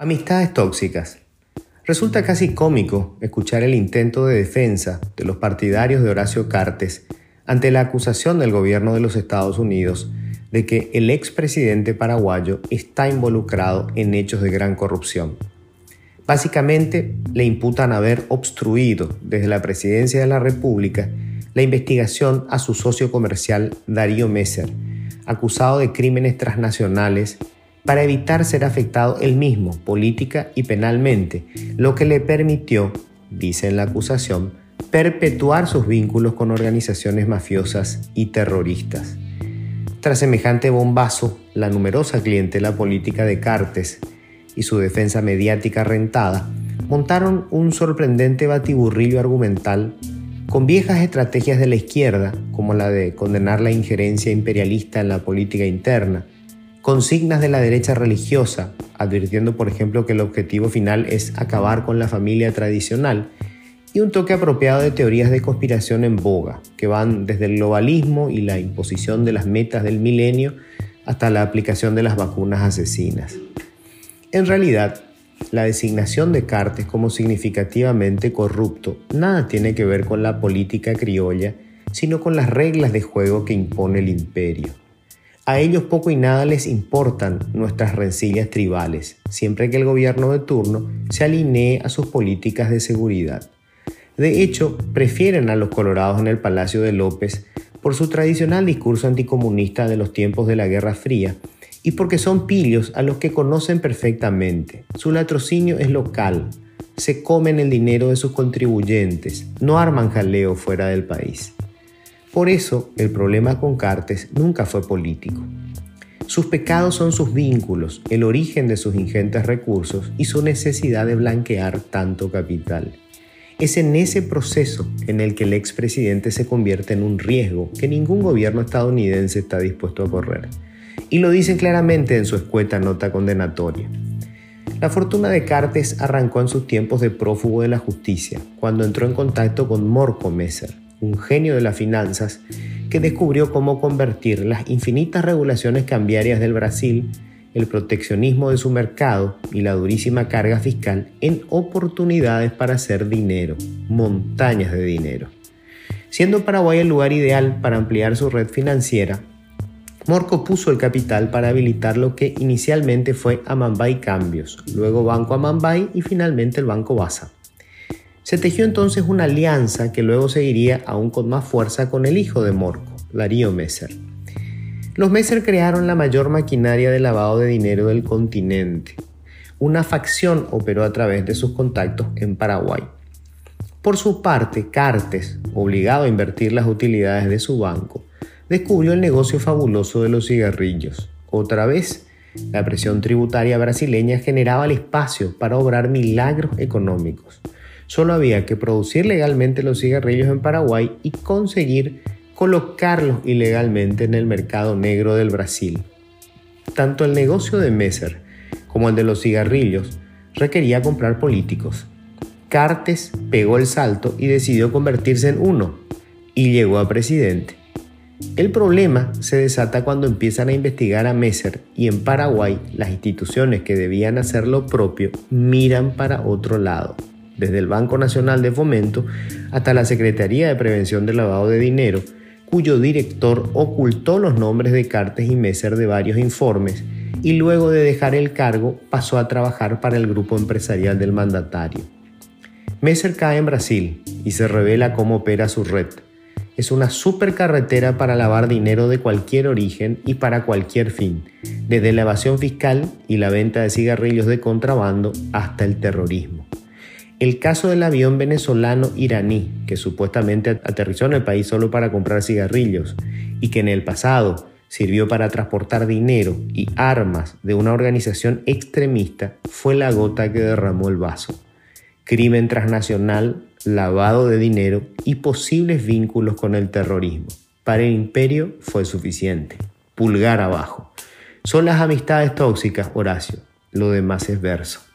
Amistades tóxicas. Resulta casi cómico escuchar el intento de defensa de los partidarios de Horacio Cartes ante la acusación del gobierno de los Estados Unidos de que el expresidente paraguayo está involucrado en hechos de gran corrupción. Básicamente le imputan haber obstruido desde la presidencia de la República la investigación a su socio comercial Darío Messer, acusado de crímenes transnacionales para evitar ser afectado él mismo política y penalmente, lo que le permitió, dice en la acusación, perpetuar sus vínculos con organizaciones mafiosas y terroristas. Tras semejante bombazo, la numerosa clientela política de Cartes y su defensa mediática rentada montaron un sorprendente batiburrillo argumental con viejas estrategias de la izquierda, como la de condenar la injerencia imperialista en la política interna, consignas de la derecha religiosa, advirtiendo por ejemplo que el objetivo final es acabar con la familia tradicional, y un toque apropiado de teorías de conspiración en boga, que van desde el globalismo y la imposición de las metas del milenio hasta la aplicación de las vacunas asesinas. En realidad, la designación de Cartes como significativamente corrupto nada tiene que ver con la política criolla, sino con las reglas de juego que impone el imperio. A ellos poco y nada les importan nuestras rencillas tribales, siempre que el gobierno de turno se alinee a sus políticas de seguridad. De hecho, prefieren a los colorados en el Palacio de López por su tradicional discurso anticomunista de los tiempos de la Guerra Fría y porque son pillos a los que conocen perfectamente. Su latrocinio es local, se comen el dinero de sus contribuyentes, no arman jaleo fuera del país. Por eso, el problema con Cartes nunca fue político. Sus pecados son sus vínculos, el origen de sus ingentes recursos y su necesidad de blanquear tanto capital. Es en ese proceso en el que el expresidente se convierte en un riesgo que ningún gobierno estadounidense está dispuesto a correr. Y lo dicen claramente en su escueta nota condenatoria. La fortuna de Cartes arrancó en sus tiempos de prófugo de la justicia, cuando entró en contacto con Morco Messer, un genio de las finanzas que descubrió cómo convertir las infinitas regulaciones cambiarias del Brasil, el proteccionismo de su mercado y la durísima carga fiscal en oportunidades para hacer dinero, montañas de dinero. Siendo Paraguay el lugar ideal para ampliar su red financiera, Morco puso el capital para habilitar lo que inicialmente fue Amambay Cambios, luego Banco Amambay y finalmente el Banco Basa. Se tejió entonces una alianza que luego seguiría aún con más fuerza con el hijo de Morco, Darío Messer. Los Messer crearon la mayor maquinaria de lavado de dinero del continente. Una facción operó a través de sus contactos en Paraguay. Por su parte, Cartes, obligado a invertir las utilidades de su banco, descubrió el negocio fabuloso de los cigarrillos. Otra vez, la presión tributaria brasileña generaba el espacio para obrar milagros económicos. Solo había que producir legalmente los cigarrillos en Paraguay y conseguir colocarlos ilegalmente en el mercado negro del Brasil. Tanto el negocio de Messer como el de los cigarrillos requería comprar políticos. Cartes pegó el salto y decidió convertirse en uno, y llegó a presidente. El problema se desata cuando empiezan a investigar a Messer y en Paraguay las instituciones que debían hacer lo propio miran para otro lado, desde el Banco Nacional de Fomento hasta la Secretaría de Prevención del Lavado de Dinero, cuyo director ocultó los nombres de Cartes y Messer de varios informes y luego de dejar el cargo pasó a trabajar para el grupo empresarial del mandatario. Messer cae en Brasil y se revela cómo opera su red es una supercarretera para lavar dinero de cualquier origen y para cualquier fin, desde la evasión fiscal y la venta de cigarrillos de contrabando hasta el terrorismo. El caso del avión venezolano iraní, que supuestamente aterrizó en el país solo para comprar cigarrillos y que en el pasado sirvió para transportar dinero y armas de una organización extremista, fue la gota que derramó el vaso. Crimen transnacional lavado de dinero y posibles vínculos con el terrorismo. Para el imperio fue suficiente. Pulgar abajo. Son las amistades tóxicas, Horacio. Lo demás es verso.